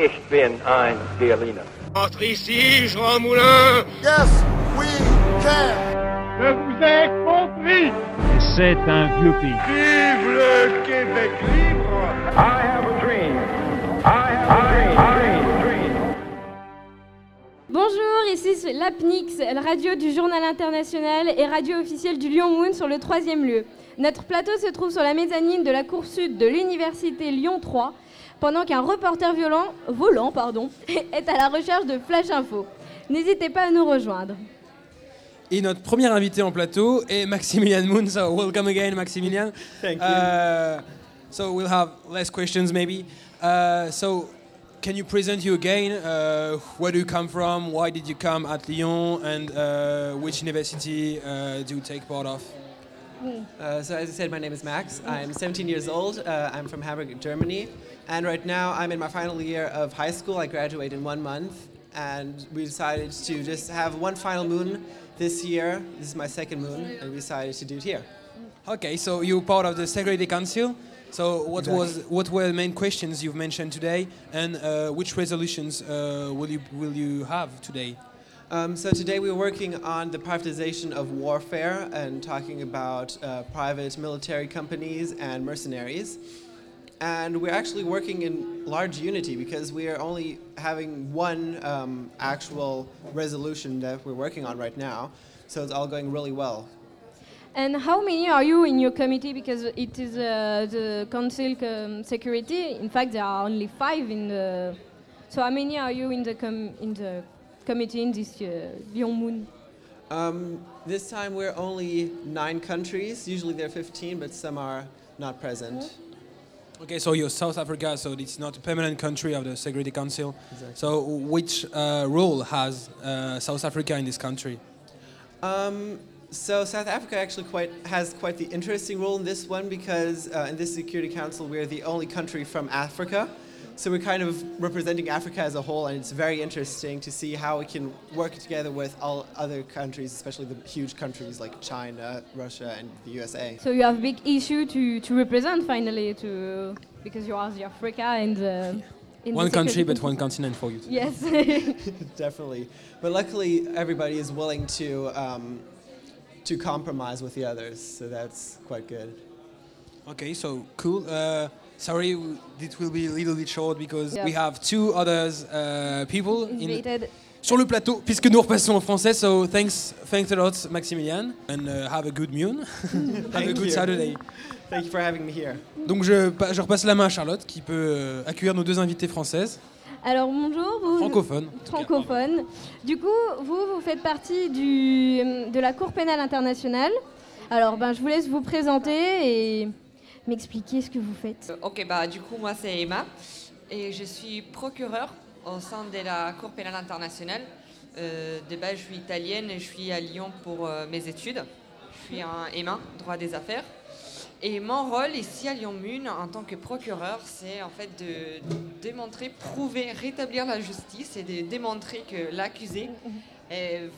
Ich bin ein Berliner. Entre ici, Jean Moulin Yes, we can. Je vous ai compris C'est un vieux pays. Vive le Québec libre I have a dream. I have a dream. I have a dream. Bonjour, ici c'est l'APNIX, la radio du journal international et radio officielle du Lyon Moon sur le troisième lieu. Notre plateau se trouve sur la mezzanine de la cour sud de l'université Lyon 3, pendant qu'un reporter violent, volant pardon, est à la recherche de Flash Info. N'hésitez pas à nous rejoindre. Et notre premier invité en plateau est Maximilian Moon. So welcome again, Maximilian. Thank you. Uh, so we'll have less questions maybe. Uh, so can you present you again? Uh, where do you come from? Why did you come at Lyon? And uh, which university uh, do you take part of? Uh, so as I said, my name is Max. I'm 17 years old. Uh, I'm from Hamburg, Germany, and right now I'm in my final year of high school. I graduate in one month, and we decided to just have one final moon this year. This is my second moon, and we decided to do it here. Okay, so you're part of the Security Council. So what was what were the main questions you've mentioned today, and uh, which resolutions uh, will you will you have today? Um, so today we're working on the privatization of warfare and talking about uh, private military companies and mercenaries. And we're actually working in large unity because we are only having one um, actual resolution that we're working on right now. So it's all going really well. And how many are you in your committee? Because it is uh, the council um, security. In fact, there are only five in the. So how many are you in the com- in the committee in this uh, Lyon Moon? Um, this time we're only nine countries. Usually there are 15, but some are not present. Okay, so you're South Africa, so it's not a permanent country of the Security Council. So which uh, role has uh, South Africa in this country? Um, so South Africa actually quite has quite the interesting role in this one because uh, in this Security Council we're the only country from Africa. So we're kind of representing Africa as a whole, and it's very interesting to see how we can work together with all other countries, especially the huge countries like China, Russia, and the USA. So you have a big issue to, to represent finally to because you are the Africa and uh, in One country, but one continent for you. Yes. Definitely, but luckily everybody is willing to um, to compromise with the others, so that's quite good. Okay, so cool. Uh, sorry, it will be a little bit short because Yeah. we have two others uh, people in, Invited. sur le plateau, puisque nous repassons en français. So thanks, thanks a lot, Maximilian, and uh, have a good moon. have a good you. Saturday. Thank you for having me here. Donc je, je repasse la main à Charlotte qui peut euh, accueillir nos deux invités françaises, Alors bonjour. Vous, francophones. francophone. Du coup, vous, vous faites partie du, de la Cour pénale internationale. Alors, ben, je vous laisse vous présenter et m'expliquer ce que vous faites. Ok, bah du coup moi c'est Emma et je suis procureure au sein de la Cour pénale internationale. Euh, de base je suis italienne et je suis à Lyon pour euh, mes études. Je suis un M1, droit des affaires. Et mon rôle ici à Lyon Mun en tant que procureur, c'est en fait de démontrer, prouver, rétablir la justice et de démontrer que l'accusé est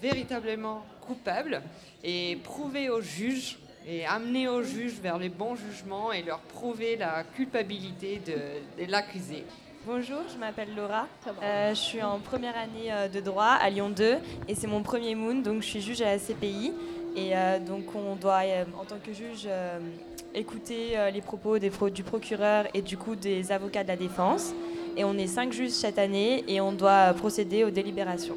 véritablement coupable et prouver aux juges et amener aux juges vers les bons jugements et leur prouver la culpabilité de, de l'accusé. Bonjour, je m'appelle Laura. Euh, je suis en première année euh, de droit à Lyon 2 et c'est mon premier moon, donc je suis juge à la CPI. Et euh, donc on doit, euh, en tant que juge, euh, écouter euh, les propos des pro- du procureur et du coup des avocats de la défense. Et on est cinq juges cette année et on doit procéder aux délibérations.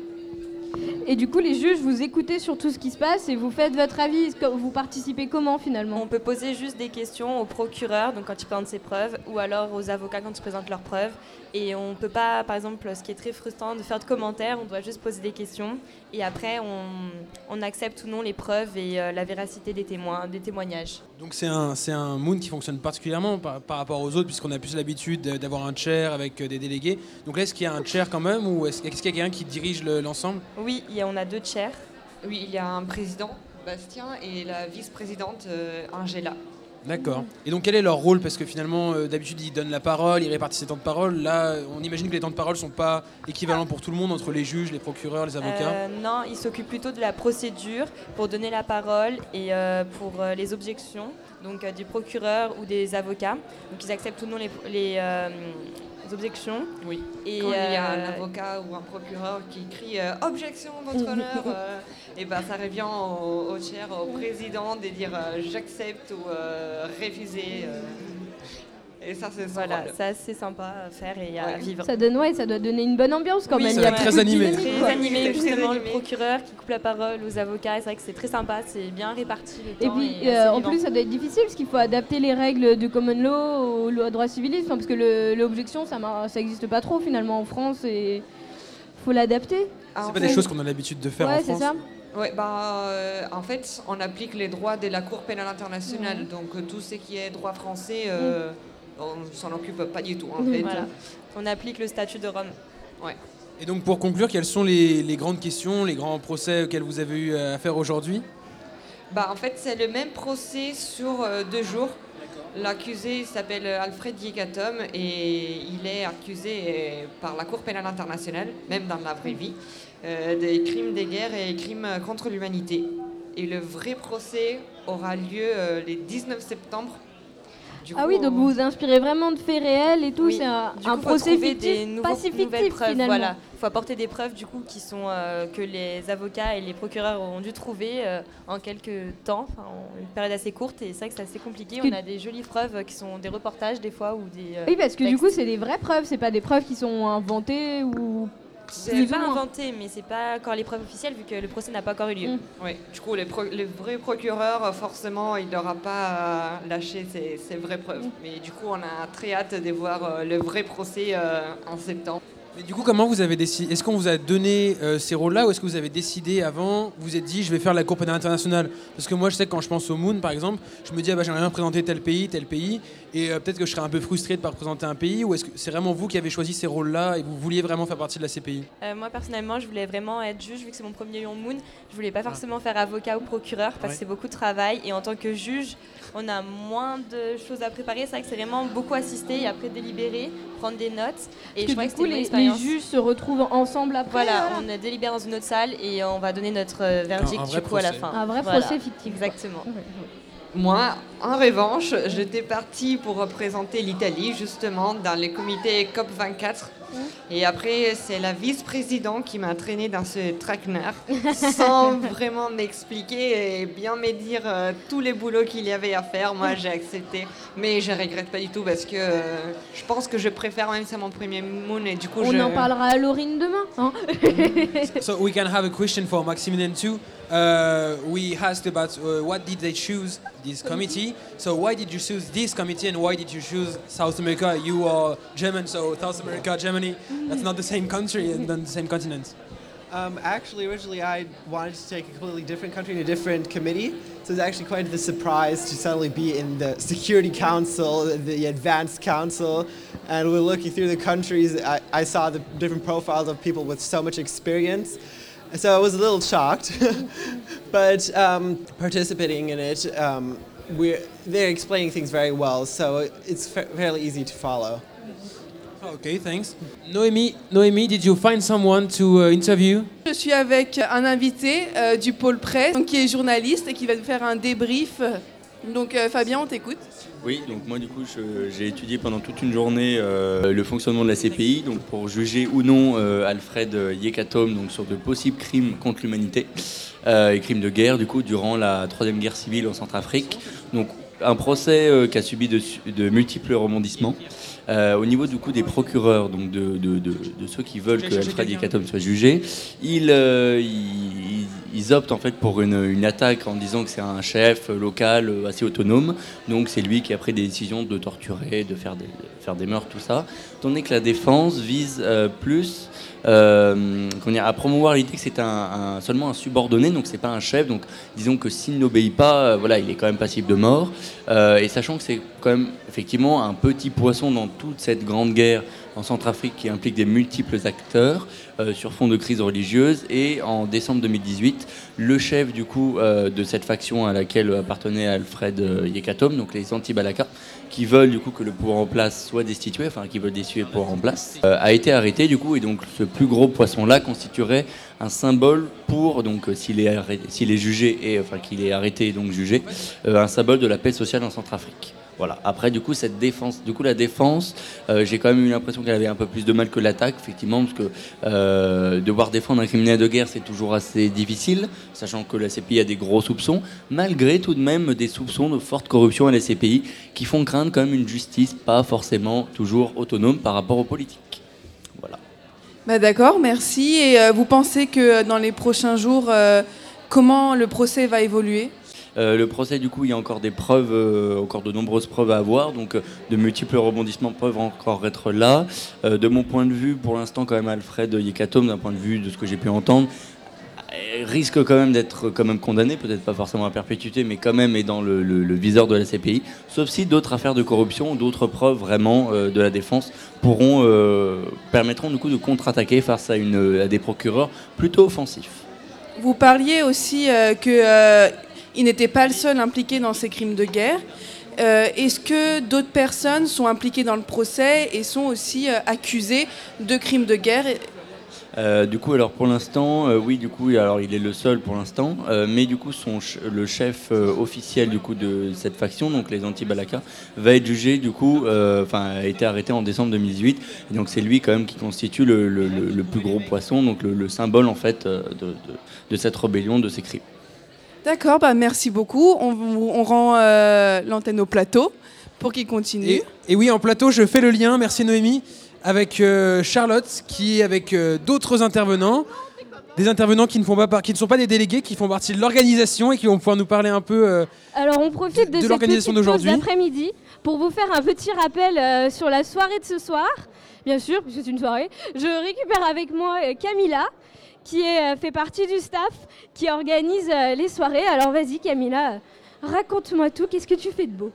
Et du coup, les juges, vous écoutez sur tout ce qui se passe et vous faites votre avis. Vous participez comment finalement On peut poser juste des questions au procureur, donc quand il présente ses preuves, ou alors aux avocats quand ils présentent leurs preuves. Et on ne peut pas, par exemple, ce qui est très frustrant, de faire de commentaires, on doit juste poser des questions. Et après, on, on accepte ou non les preuves et euh, la véracité des témoins, des témoignages. Donc c'est un, c'est un moon qui fonctionne particulièrement par, par rapport aux autres, puisqu'on a plus l'habitude de- d'avoir un chair avec euh, des délégués. Donc là, est-ce qu'il y a un chair quand même, ou est-ce est-ce qu'il y a quelqu'un qui dirige le- l'ensemble? Oui, il y a- on a deux chairs. Oui, il y a un président, Bastien, et la vice-présidente, euh, Angela. D'accord. Et donc quel est leur rôle? Parce que finalement, euh, d'habitude, ils donnent la parole, ils répartissent les temps de parole. Là, on imagine que les temps de parole sont pas équivalents pour tout le monde, entre les juges, les procureurs, les avocats. Euh, non, il s'occupe plutôt de la procédure pour donner la parole et euh, pour euh, les objections donc euh, du procureur ou des avocats. Donc ils acceptent ou non les, les, euh, objections. Oui. Et Quand il y a un euh, avocat ou un procureur qui crie euh, objection, votre honneur, euh, et ben ça revient au, au chair, au président de dire j'accepte ou refuser. euh. Et ça, c'est Voilà, c'est assez sympa à faire et à Ouais. vivre. Ça donne, ouais, ça doit donner une bonne ambiance quand Oui, même. ça Il y a doit être beaucoup très animé. Très animé, justement, animé. le procureur qui coupe la parole aux avocats. C'est vrai que c'est très sympa, c'est bien réparti le Et temps. puis, et euh, en vivant. plus, ça doit être difficile parce qu'il faut adapter les règles du common law au droit civiliste, parce que le- l'objection, ça n'existe pas trop finalement en France et faut l'adapter. Ah, C'est pas fait- des choses qu'on a l'habitude de faire Ouais, en c'est France. ça. Ouais, bah, euh, en fait, on applique les droits de la Cour pénale internationale. Mhm. Donc, euh, tout ce qui est droit français, euh, on s'en occupe pas du tout, en fait. Voilà. On applique le statut de Rome. Et donc pour conclure, quelles sont les, les grandes questions, les grands procès auxquels vous avez eu à faire aujourd'hui? Bah, en fait, c'est le même procès sur euh, deux jours. L'accusé s'appelle Alfred Yekatom et il est accusé euh, par la Cour pénale internationale, même dans la vraie vie, euh, des crimes de guerre et crimes contre l'humanité. Et le vrai procès aura lieu euh, le 19 septembre. Du Ah coup, oui, donc on- vous vous inspirez vraiment de faits réels et tout. Oui. C'est un, Du un coup, procès fictif, des nouveaux- pas si nouvelles fictif preuves, finalement. Voilà, il faut apporter des preuves du coup qui sont euh, que les avocats et les procureurs ont dû trouver euh, en quelques temps, en une période assez courte. Et c'est vrai que c'est assez compliqué. On a des jolies preuves qui sont des reportages des fois ou des. euh, Oui, parce que du coup, c'est des vraies preuves, c'est pas des preuves qui sont inventées ou. C'est pas inventé, mais c'est pas encore les preuves officielles vu que le procès n'a pas encore eu lieu. Mm. Oui, du coup, les, pro- les vrais procureurs, euh, forcément, il n'aura pas euh, lâché ses, ses vraies preuves. Mais du coup, on a très hâte de voir euh, le vrai procès euh, en septembre. Mais du coup, comment vous avez décidé Est-ce qu'on vous a donné euh, ces rôles-là ou est-ce que vous avez décidé avant Vous vous êtes dit, je vais faire la Cour pénale internationale? Parce que moi, je sais que quand je pense au Moon, par exemple, je me dis, ah bah, j'aimerais bien représenter tel pays, tel pays, et euh, peut-être que je serais un peu frustré de ne pas représenter un pays. Ou est-ce que c'est vraiment vous qui avez choisi ces rôles-là et vous vouliez vraiment faire partie de la CPI Euh, moi personnellement, je voulais vraiment être juge vu que c'est mon premier Lyon Moon. Je voulais pas forcément faire avocat ou procureur parce Ouais. que c'est beaucoup de travail et en tant que juge, on a moins de choses à préparer. C'est vrai que c'est vraiment beaucoup assister et après délibérer, prendre des notes. Et Parce je que crois que coup, c'était les, juges se retrouvent ensemble après. Voilà, on délibère dans une autre salle et on va donner notre euh, verdict Un- un vrai du coup à la fin. Un vrai Voilà. procès fictif. Exactement. Moi, en revanche, j'étais partie pour représenter l'Italie, justement, dans le comité COP24. Et après, c'est la vice-présidente qui m'a entraînée dans ce traquenard, sans vraiment m'expliquer et bien me dire euh, tous les boulots qu'il y avait à faire. Moi, j'ai accepté. Mais je regrette pas du tout parce que euh, je pense que je préfère même c'est mon premier moon et du coup, On je... en parlera à Laurine demain. hein. So we can have a question for Maximilian too. Uh, we asked about uh, what did they choose this committee? So why did you choose this committee and why did you choose South America? You are German, so South America, Germany. That's not the same country and not the same continent. Um, actually, originally I wanted to take a completely different country in a different committee. So it's actually quite the surprise to suddenly be in the Security Council, the Advanced Council, and we're looking through the countries. I, I saw the different profiles of people with so much experience. So I was a little shocked, but um, participating in it, um, we're, they're explaining things very well, so it's fa- fairly easy to follow. Okay, thanks. Noémie, Noémie, did you find someone to uh, interview? Je suis avec un invité euh, du pôle presse donc, qui est journaliste et qui va nous faire un débrief. Donc euh, Fabien, on t'écoute. Oui, donc moi du coup j'ai étudié pendant toute une journée euh, le fonctionnement de la CPI, donc pour juger ou non euh, Alfred Yekatom donc sur de possibles crimes contre l'humanité euh, et crimes de guerre du coup durant la troisième guerre civile en Centrafrique. Donc un procès euh, qui a subi de, multiples rebondissements. Euh, au niveau du coup des procureurs, donc de, de- de- de ceux qui veulent que Alfred. Yekatom soit jugé, ils, euh, ils- ils optent en fait pour une, attaque en disant que c'est un chef local euh, assez autonome, donc c'est lui qui a pris des décisions de torturer, de faire des, de faire des meurtres, tout ça. Tandis que la défense vise euh, plus euh, dire, à promouvoir l'idée que c'est un, seulement un subordonné, donc c'est pas un chef. Donc disons que s'il n'obéit pas, euh, voilà, il est quand même passible de mort. Euh, et sachant que c'est quand même effectivement un petit poisson dans toute cette grande guerre en Centrafrique qui implique des multiples acteurs euh, sur fond de crise religieuse. Et en décembre 2018, le chef du coup de cette faction à laquelle appartenait Alfred Yekatom, donc les anti-Balaka, qui veulent du coup que le pouvoir en place soit destitué, enfin qui veulent destituer le pouvoir en place, euh, a été arrêté du coup et donc ce plus gros poisson là constituerait un symbole pour donc euh, s'il est s'il est jugé et enfin qu'il est arrêté et donc jugé, euh, un symbole de la paix sociale en Centrafrique. Voilà. Après, du coup, cette défense, du coup, la défense, euh, j'ai quand même eu l'impression qu'elle avait un peu plus de mal que l'attaque, effectivement, parce que euh, devoir défendre un criminel de guerre, c'est toujours assez difficile, sachant que la CPI a des gros soupçons, malgré tout de même des soupçons de forte corruption à la CPI, qui font craindre quand même une justice pas forcément toujours autonome par rapport aux politiques. Voilà. Bah, D'accord, merci. Et euh, vous pensez que dans les prochains jours, comment le procès va évoluer? Euh, le procès, du coup, il y a encore des preuves, euh, encore de nombreuses preuves à avoir, donc euh, de multiples rebondissements peuvent encore être là. De mon point de vue, pour l'instant, quand même, Alfred Yekatome, d'un point de vue de ce que j'ai pu entendre, risque quand même d'être quand même condamné, peut-être pas forcément à perpétuité, mais quand même est dans le, viseur de la CPI, sauf si d'autres affaires de corruption d'autres preuves vraiment de la défense pourront permettront du coup de contre-attaquer face à, des procureurs plutôt offensifs. Vous parliez aussi que il n'était pas le seul impliqué dans ces crimes de guerre. Euh, Est-ce que d'autres personnes sont impliquées dans le procès et sont aussi euh, accusées de crimes de guerre? Euh, du coup, alors pour l'instant, oui, du coup, alors il est le seul pour l'instant, mais du coup, le chef officiel du coup de cette faction, donc les anti-Balaka, va être jugé, du coup, enfin, a été arrêté en décembre 2018, et donc c'est lui quand même qui constitue le, plus gros poisson, donc le, le symbole en fait de cette rébellion, de ces crimes. D'accord, bah merci beaucoup. On, on rend euh, l'antenne au plateau pour qu'il continue. Et, et oui, en plateau, je fais le lien, merci Noémie, avec euh, Charlotte, qui est avec euh, d'autres intervenants. Des intervenants qui ne, font pas par- qui ne sont pas des délégués, qui font partie de l'organisation et qui vont pouvoir nous parler un peu. euh, Alors on profite de, de cette l'organisation petite pause d'aujourd'hui. d'après-midi pour vous faire un petit rappel euh, sur la soirée de ce soir. Bien sûr, puisque c'est une soirée. Je récupère avec moi euh, Camilla, qui euh, fait partie du staff qui organise euh, les soirées. Alors vas-y Camilla, euh, raconte-moi tout. Qu'est-ce que tu fais de beau?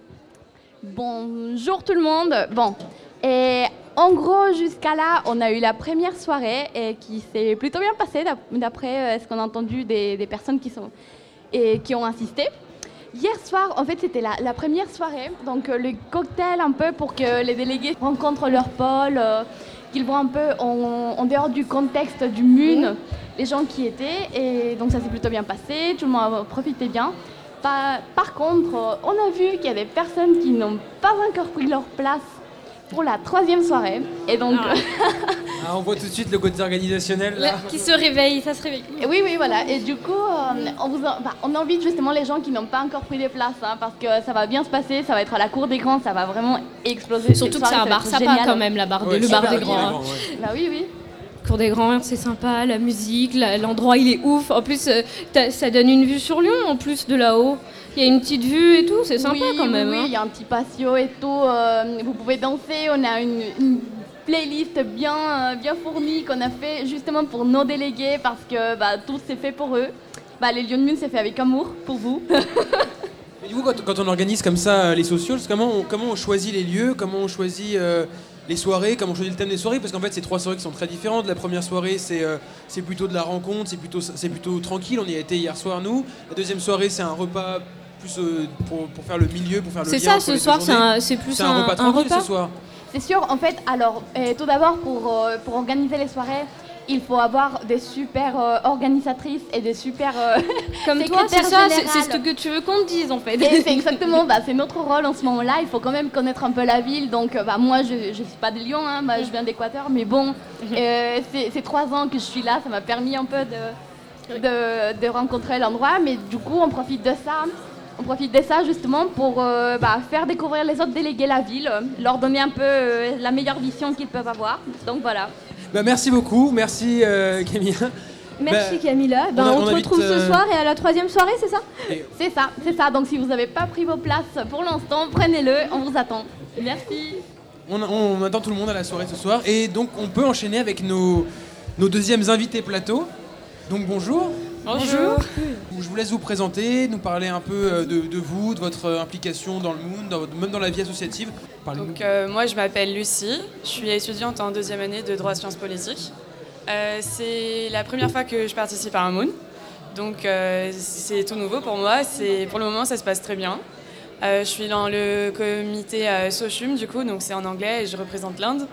Bonjour tout le monde. Bon, et en gros, jusqu'à là, on a eu la première soirée et qui s'est plutôt bien passée d'ap- d'après ce qu'on a entendu des, personnes qui, sont, et qui ont assisté. Hier soir, en fait, c'était la, la première soirée, donc le cocktail un peu pour que les délégués rencontrent leur pôle, qu'ils voient un peu en, en dehors du contexte du MUN les gens qui étaient. Et donc ça s'est plutôt bien passé, tout le monde a profité bien. Par, par contre, on a vu qu'il y a des personnes qui n'ont pas encore pris leur place pour la troisième soirée. Et donc, ah, on voit tout de suite le côté organisationnel là. qui se réveille, ça se réveille. Oui, oui, voilà. Et du coup, euh, on, vous en- bah, on invite justement les gens qui n'ont pas encore pris des places, hein, parce que ça va bien se passer, ça va être à la cour des grands, ça va vraiment exploser. Surtout que c'est un bar sympa génial. quand même, la barre des- Ouais, le bar des grands. les hein. ouais. Bah oui, oui. Cours des grands c'est sympa, la musique, l'endroit il est ouf. En plus, euh, ça donne une vue sur Lyon en plus de là-haut. Il y a une petite vue et tout, c'est sympa Oui, quand même. Oui, hein. il y a un petit patio et tout. euh, vous pouvez danser. On a une, une playlist bien, euh, bien fournie qu'on a fait justement pour nos délégués parce que bah, tout s'est fait pour eux. Bah, les Lions de Mune, c'est fait avec amour pour vous. Et du coup, quand, quand on organise comme ça euh, les socials, comment on, comment on choisit les lieux, comment on choisit euh, les soirées, comment on choisit le thème des soirées? Parce qu'en fait, c'est trois soirées qui sont très différentes. La première soirée, c'est euh, c'est plutôt de la rencontre, c'est plutôt, c'est plutôt tranquille. On y a été hier soir, nous. La deuxième soirée, c'est un repas plus euh, pour, pour faire le milieu, pour faire le C'est ça, ce soir, c'est un- c'est plus C'est un, un- repas un tranquille repas ce soir. C'est sûr, en fait, alors, euh, tout d'abord, pour, euh, pour organiser les soirées, il faut avoir des super euh, organisatrices et des super Comme toi, c'est ça, c'est ce que tu veux qu'on te dise en fait. C'est exactement, bah, c'est notre rôle en ce moment-là. Il faut quand même connaître un peu la ville. Donc, bah, moi, je ne suis pas de Lyon, hein, bah, je viens d'Équateur, mais bon, c'est c'est trois ans que je suis là. Ça m'a permis un peu de, de, de rencontrer l'endroit. Mais du coup, on profite de ça. On profite de ça justement pour euh, bah, faire découvrir les autres délégués la ville, euh, leur donner un peu euh, la meilleure vision qu'ils peuvent avoir. Donc voilà. Bah, merci beaucoup, merci euh, Camilla. Merci Bah, Camilla. Ben, on a- on, on te invite, retrouve euh, ce soir et à la troisième soirée, c'est ça C'est ça, c'est ça. Donc si vous n'avez pas pris vos places pour l'instant, prenez-le, on vous attend. Merci. On, on attend tout le monde à la soirée ce soir. Et donc, on peut enchaîner avec nos, nos deuxièmes invités plateau. Donc, bonjour. Bonjour. Je vous laisse vous présenter, nous parler un peu euh, de, vous, de votre euh, implication dans le votre- même dans la vie associative. Donc, euh, moi, je m'appelle Lucie, je suis étudiante en deuxième année de droit sciences politiques. Euh, c'est la première fois que je participe à un Moon, donc c'est tout nouveau pour moi. Pour le moment, ça se passe très bien. Je suis dans le comité SOCHUM, du coup, donc c'est en anglais et je représente l'Inde.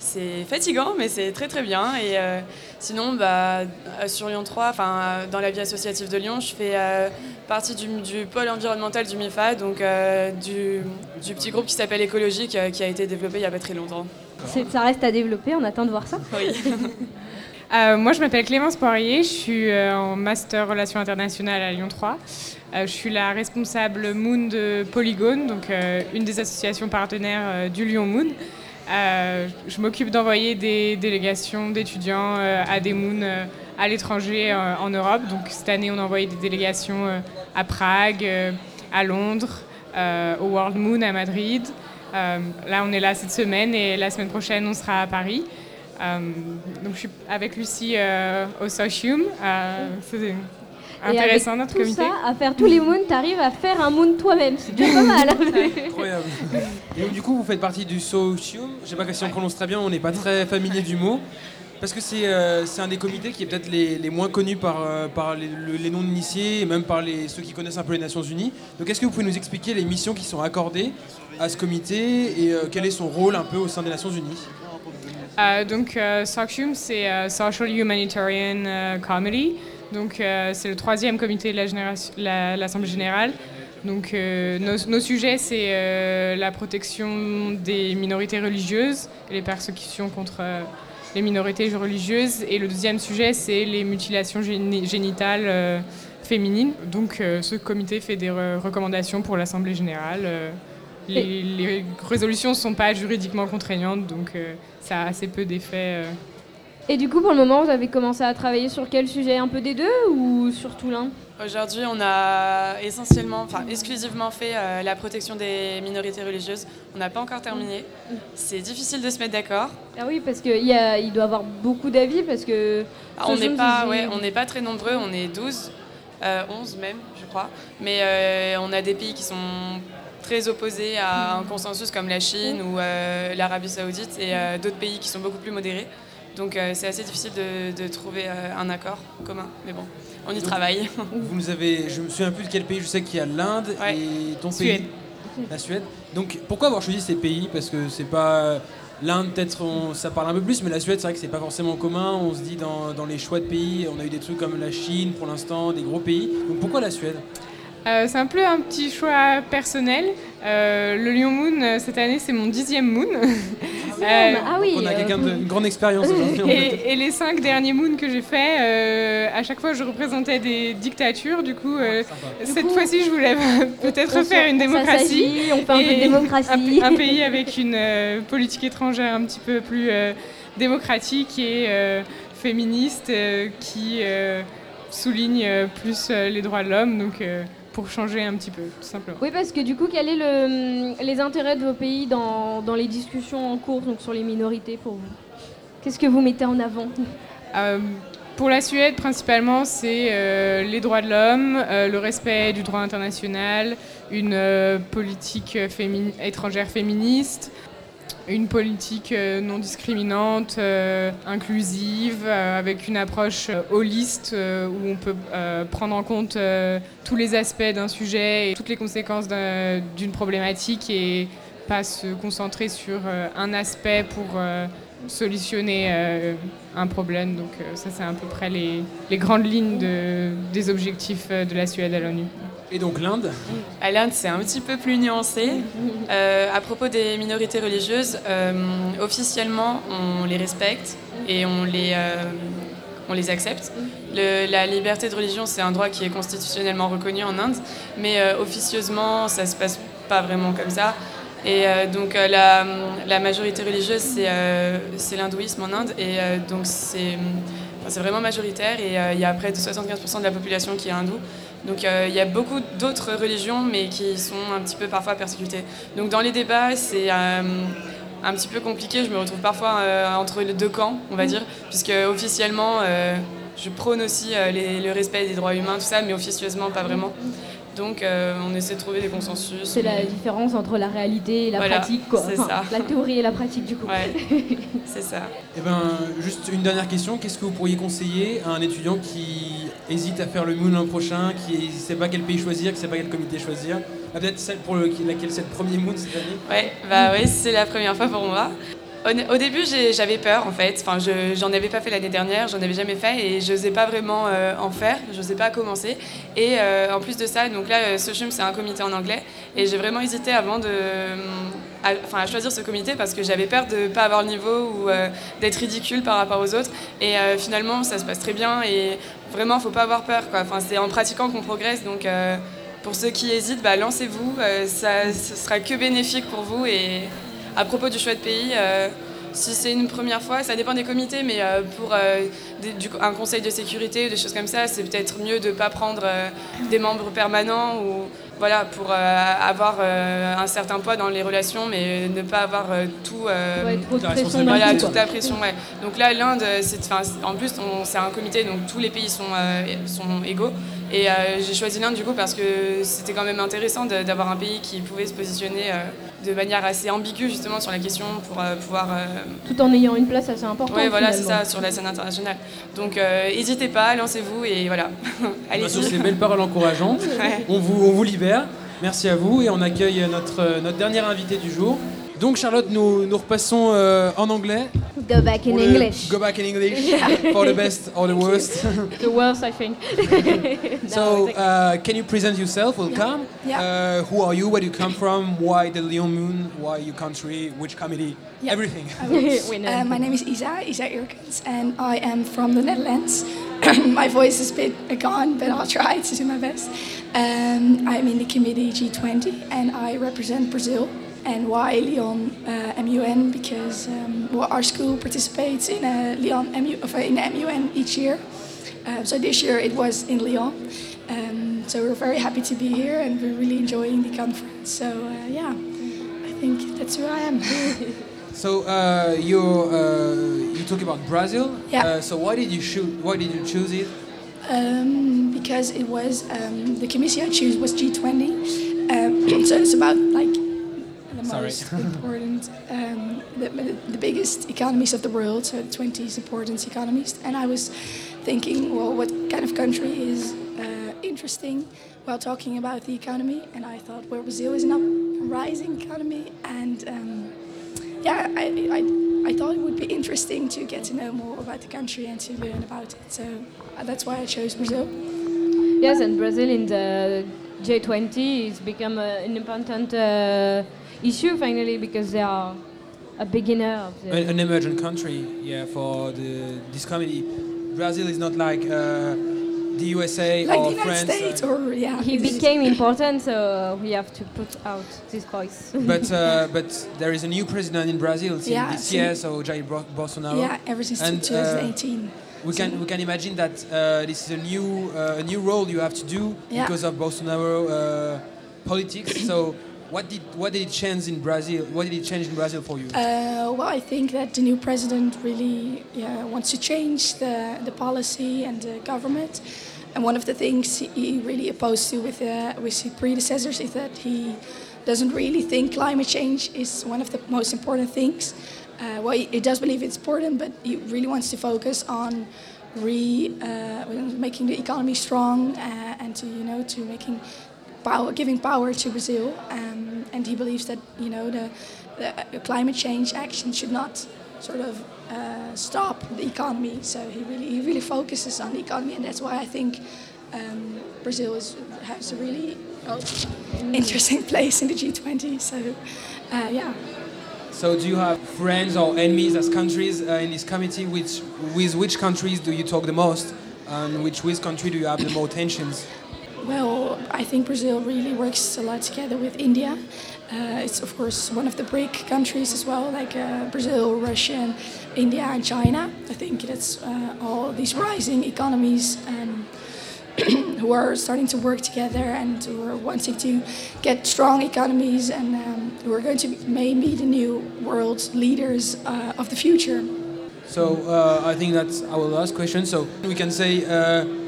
C'est fatigant, mais c'est très très bien. Et euh, sinon, bah, euh, sur Lyon 3, enfin, euh, dans la vie associative de Lyon, je fais partie du, du, pôle environnemental du MIFA, donc du, du, petit groupe qui s'appelle Écologique, qui a été développé il n'y a pas très longtemps. Ça reste à développer, on attend de voir ça. Oui. moi, je m'appelle Clémence Poirier, je suis en master relations internationales à Lyon 3. je suis la responsable Moon de Polygone, donc une des associations partenaires du Lyon Moon. Euh, je m'occupe d'envoyer des délégations d'étudiants euh, à des moons euh, à l'étranger en Europe. Donc cette année, on a envoyé des délégations à Prague, à Londres, au World Moon à Madrid. là, on est là cette semaine et la semaine prochaine, on sera à Paris. donc je suis avec Lucie au Socium intéressant notre tout comité. Ça, à faire tous les moons, tu arrives à faire un moon toi-même. C'est pas mal. Incroyable. Et donc, du coup, vous faites partie du Socium. Je sais pas si on prononce très bien, on n'est pas très familier du mot. Parce que c'est euh, un des comités qui est peut-être les, les, moins connus par, euh, par les, les non-initiés et même par les, ceux qui connaissent un peu les Nations Unies. Donc est-ce que vous pouvez nous expliquer les missions qui sont accordées à ce comité et euh, quel est son rôle un peu au sein des Nations Unies? Donc, SOCHUM, c'est Social Humanitarian Committee. Donc euh, c'est le troisième comité de l'Assemblée générale. Donc euh, nos, sujets, c'est euh, la protection des minorités religieuses et les persécutions contre les minorités religieuses. Et le deuxième sujet, c'est les mutilations génitales féminines. Donc ce comité fait des recommandations pour l'Assemblée générale. Les, les, résolutions ne sont pas juridiquement contraignantes, donc ça a assez peu d'effets et du coup, pour le moment, vous avez commencé à travailler sur quel sujet? Un peu des deux ou surtout l'un? Aujourd'hui, on a essentiellement, enfin exclusivement fait euh, la protection des minorités religieuses. On n'a pas encore terminé. C'est difficile de se mettre d'accord. Ah oui, parce qu'il il doit y avoir beaucoup d'avis parce que... Ah, on n'est pas, ouais, on n'est pas très nombreux, on est 12, 11 euh, même, je crois. Mais euh, on a des pays qui sont très opposés à un consensus comme la Chine ou l'Arabie saoudite et d'autres pays qui sont beaucoup plus modérés. Donc euh, c'est assez difficile de, trouver euh, un accord commun. Mais bon, on y travaille. Vous nous avez, je me souviens plus de quel pays, je sais qu'il y a l'Inde et ton Suède. pays. La Suède. Donc pourquoi avoir choisi ces pays? Parce que c'est pas. L'Inde, peut-être, ça parle un peu plus, mais la Suède, c'est vrai que c'est pas forcément commun. On se dit dans, dans, les choix de pays, on a eu des trucs comme la Chine pour l'instant, des gros pays. Donc pourquoi la Suède? Euh, c'est un peu un petit choix personnel. Euh, le Lyon Moon, cette année, c'est mon dixième Moon. ah oui. on a quelqu'un d'une grande expérience et, et, les cinq derniers Moons que j'ai fait, à chaque fois, je représentais des dictatures. Du coup, cette fois-ci, je voulais peut-être faire une démocratie. On fait un peu de démocratie. Un, pays avec une politique étrangère un petit peu plus démocratique et féministe qui souligne plus les droits de l'homme. Donc pour changer un petit peu, tout simplement. Oui, parce que du coup, quels sont le, les intérêts de vos pays dans, dans, les discussions en cours donc sur les minorités pour vous? Qu'est-ce que vous mettez en avant? Euh, Pour la Suède, principalement, c'est euh, les droits de l'homme, euh, le respect du droit international, une politique étrangère féministe, une politique euh, non discriminante, euh, inclusive, euh, avec une approche holiste où on peut prendre en compte tous les aspects d'un sujet et toutes les conséquences d'une problématique et pas se concentrer sur un aspect pour solutionner un problème. Donc ça, c'est à peu près les, grandes lignes de, des objectifs de la Suède à l'ONU. Et donc l'Inde À l'Inde, c'est un petit peu plus nuancé. Euh, à propos des minorités religieuses, euh, officiellement, on les respecte et on les, euh, on les accepte. la liberté de religion, c'est un droit qui est constitutionnellement reconnu en Inde, mais officieusement, ça se passe pas vraiment comme ça. Et donc la, la, majorité religieuse, c'est l'hindouisme en Inde, et donc c'est vraiment majoritaire, et il y a près de 75% de la population qui est hindoue. Donc euh, il y a beaucoup d'autres religions, mais qui sont un petit peu parfois persécutées. Donc dans les débats, c'est euh, un petit peu compliqué. Je me retrouve parfois euh, entre les deux camps, on va dire, puisque officiellement, je prône aussi le respect des droits humains, tout ça, mais officieusement, pas vraiment. Donc on essaie de trouver des consensus. C'est la différence entre la réalité et la pratique, quoi. C'est ça. La théorie et la pratique, du coup. Ouais, c'est ça. Et eh ben, juste une dernière question. Qu'est-ce que vous pourriez conseiller à un étudiant qui hésite à faire le Moon l'an prochain, qui ne sait pas quel pays choisir, qui ne sait pas quel comité choisir? Ah, Peut-être celle pour laquelle c'est le premier Moon cette année? Ouais, bah oui, c'est la première fois pour moi. Au, début, j'avais peur en fait. Enfin, je j'en avais pas fait l'année dernière, j'en avais jamais fait et je n'osais pas vraiment euh, en faire, je n'osais pas commencer. Et euh, en plus de ça, donc là, euh, Socium, c'est un comité en anglais et j'ai vraiment hésité avant de, enfin, à choisir ce comité parce que j'avais peur de pas avoir le niveau ou euh, d'être ridicule par rapport aux autres. Et euh, finalement, ça se passe très bien et vraiment, faut pas avoir peur. Enfin, c'est en pratiquant qu'on progresse, donc. euh, pour ceux qui hésitent, bah, lancez-vous, euh, ça, ce sera que bénéfique pour vous. Et à propos du choix de pays, euh, si c'est une première fois, ça dépend des comités, mais euh, pour euh, des- du- un conseil de sécurité ou des choses comme ça, c'est peut-être mieux de ne pas prendre euh, des membres permanents ou voilà, pour euh, avoir euh, un certain poids dans les relations, mais ne pas avoir euh, tout. euh, Ouais, trop de La pression d'un voilà, toute la pression, ouais. Donc là, l'Inde, en plus, on- c'est un comité, donc tous les pays sont, euh, sont égaux. Et euh, j'ai choisi l'Inde du coup parce que c'était quand même intéressant d'avoir un pays qui pouvait se positionner euh, de manière assez ambiguë justement sur la question pour euh, pouvoir. euh, Tout en ayant une place assez importante. ouais, voilà, c'est ça, sur la scène internationale. Donc euh, n'hésitez pas, lancez-vous et voilà. Bah, sur ces Allez-y. belles paroles encourageantes, Ouais. on, vous, on vous libère. Merci à vous et on accueille notre, notre dernière invité du jour. Donc Charlotte, nous, nous repassons euh, en anglais. Go back in le- English. Go back in English for the best or the worst. The worst, I think. so, uh, can you present yourself? Welcome. Yeah. Uh, who are you? Where do you come from? Why the Lyon Moon? Why your country? Which committee? Yeah. Everything. I will. uh, my name is Isa, Isa Irkens, and I am from the Netherlands. my voice is a bit gone, but I'll try to do my best. Um, I'm in the committee G20, and I represent Brazil. And why Lyon uh, MUN? Because um, well, our school participates in a Lyon MU, in a MUN each year. Uh, so this year it was in Lyon. Um, so we're very happy to be here, and we're really enjoying the conference. So uh, yeah, I think that's who I am. So uh, you uh, you talk about Brazil. Yeah. Uh, so why did you choose? Why did you choose it? Um, because it was um, the committee I choose was G20, um, so it's about like the Sorry. most important, um, the, the, the biggest economies of the world, so the 20 important economies. And I was thinking, well, what kind of country is uh, interesting while talking about the economy? And I thought, well, Brazil is an up rising economy, and um, yeah, I, I, I thought it would be interesting to get to know more about the country and to learn about it. So uh, that's why I chose Brazil. Yes, and Brazil in the J20 has become uh, an important uh, issue finally because they are a beginner of the. An, an emergent country, yeah, for the this committee. Brazil is not like uh, the USA Like or the United France. States, uh, or yeah. he became important, so we have to put out this voice. but uh, but there is a new president in Brazil since Yeah, this so- year, so Jair Bo- Bolsonaro. Yeah, ever since And, uh, 2018. we can we can imagine that uh, this is a new uh, a new role you have to do Yeah. because of Bolsonaro uh, politics. so what did what did it change in Brazil? What did it change in Brazil for you? Uh, well, I think that the new president really yeah, wants to change the, the policy and the government. And one of the things he really opposed to with, uh, with his predecessors is that he doesn't really think climate change is one of the most important things. Uh, well, he, he does believe it's important, but he really wants to focus on re uh, making the economy strong uh, and to you know to making power, giving power to Brazil. Um, and he believes that you know the, the climate change action should not sort of uh, stop the economy. So he really he really focuses on the economy, and that's why I think um, Brazil is, has a really oh, interesting place in the G20. So uh, yeah. So do you have friends or enemies as countries uh, in this committee? Which with which countries do you talk the most, and which with country do you have the more tensions? Well, I think Brazil really works a lot together with India. Uh, it's of course one of the BRIC countries as well, like uh, Brazil, Russia, India, and China. I think that's uh, all these rising economies um, who are starting to work together and who are wanting to get strong economies and um, who are going to be maybe the new world leaders uh, of the future. So uh, I think that's our last question. So we can say, uh,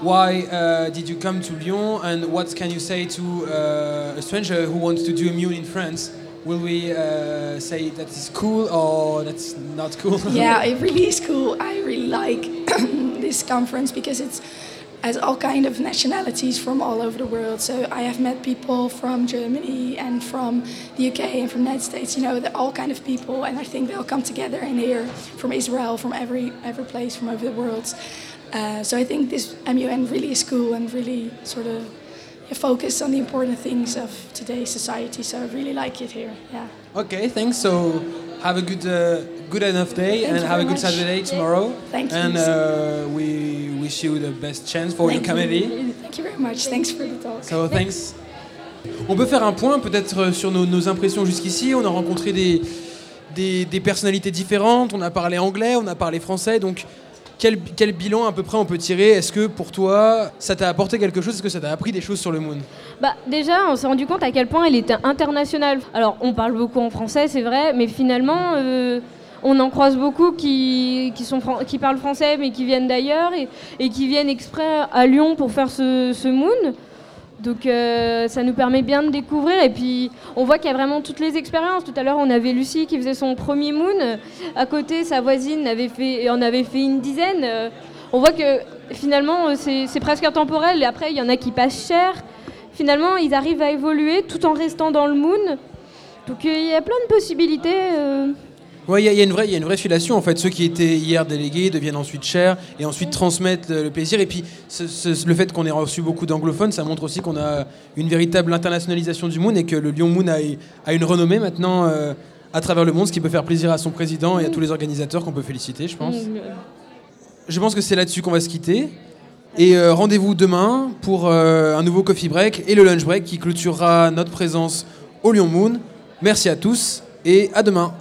why uh, did you come to Lyon, and what can you say to uh, a stranger who wants to do a mule in France? Will we uh, say that is cool or that's not cool? yeah, it really is cool. I really like this conference because it's has all kind of nationalities from all over the world. So I have met people from Germany and from the UK and from the United States. You know, they're all kind of people, and I think they'll come together in here from Israel, from every every place from over the world. Uh, so I think this MUN really is cool and really sort of focus on the important things of today's society. So I really like it here. Yeah. Okay, thanks. So have a good uh, good enough day Thank and have a good much. Saturday tomorrow. Thank you. And uh, we wish you the best chance for your Thank comedy. you. Thank you very much. Thanks for the talk. So thanks. On peut faire un point peut-être euh, sur nos, nos impressions jusqu'ici. On a rencontré des, des, des personnalités différentes. On a parlé anglais, on a parlé français. Donc quel, quel bilan à peu près on peut tirer? Est-ce que pour toi ça t'a apporté quelque chose? Est-ce que ça t'a appris des choses sur le Moon? Bah, déjà, on s'est rendu compte à quel point il était international. Alors, on parle beaucoup en français, c'est vrai, mais finalement, euh, on en croise beaucoup qui, qui, parlent français, mais qui viennent d'ailleurs et, et qui viennent exprès à Lyon pour faire ce, ce Moon. Donc, euh, ça nous permet bien de découvrir. Et puis, on voit qu'il y a vraiment toutes les expériences. Tout à l'heure, on avait Lucie qui faisait son premier Moon. À côté, sa voisine avait fait, en avait fait une dizaine. Euh, On voit que finalement, euh, c'est presque intemporel. Et après, il y en a qui passent cher finalement, ils arrivent à évoluer tout en restant dans le moon. Donc il y a plein de possibilités. Oui, il y, a- il y a une vraie- il y a une vraie filation en fait. Ceux qui étaient hier délégués deviennent ensuite chers et ensuite transmettent le, le plaisir. Et puis ce- ce- le fait qu'on ait reçu beaucoup d'anglophones, ça montre aussi qu'on a une véritable internationalisation du Moon et que le Lyon Moon a, a une renommée maintenant euh, à travers le monde, ce qui peut faire plaisir à son président et à tous les organisateurs qu'on peut féliciter, je pense. Mm. Je pense que c'est là-dessus qu'on va se quitter. Et euh, rendez-vous demain pour euh, un nouveau coffee break et le lunch break qui clôturera notre présence au Lyon Moon. Merci à tous et à demain.